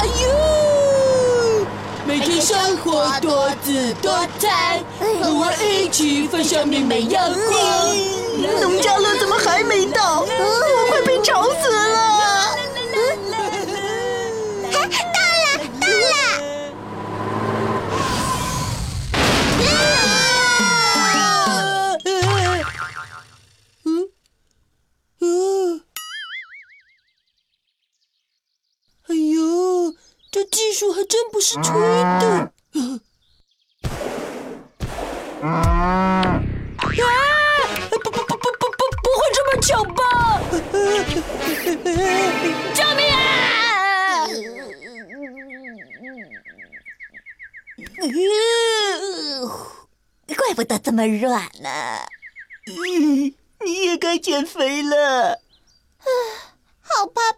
哎呦！每天生活多姿多彩，和我一起分享明媚阳光。农家乐怎么还没到？树还真不是吹的。啊！不不不不不不不会这么巧吧？救命啊！怪不得这么软呢。嗯，你也该减肥了。好怕？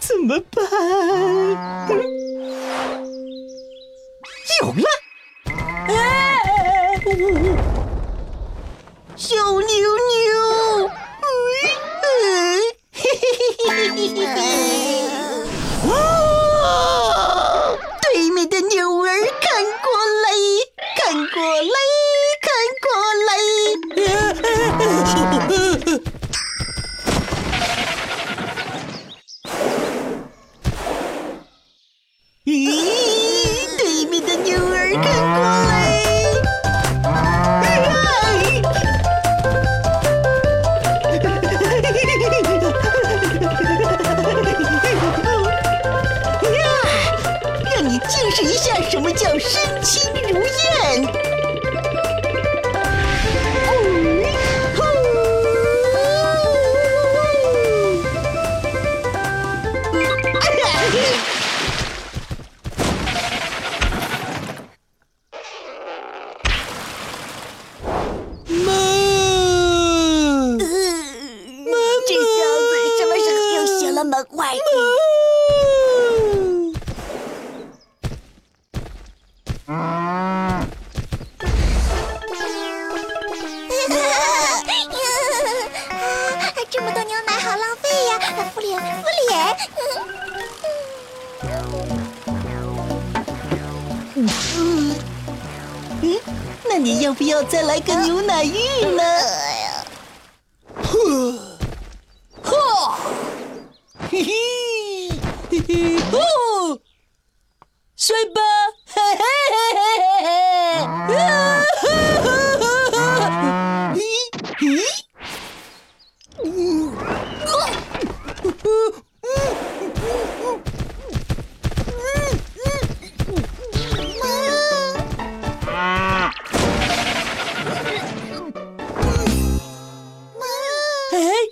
怎么办？有了！就生气。这么多牛奶好浪费呀！敷脸敷脸嗯，那你要不要再来个牛奶浴呢？呵，呵，嘿嘿，嘿嘿，哦，睡吧，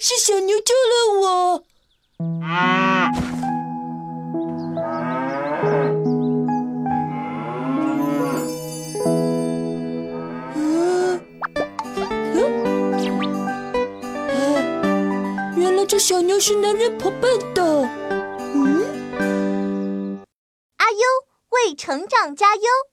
是小牛救了我。原来这小牛是男人陪伴的。嗯，阿优为成长加油。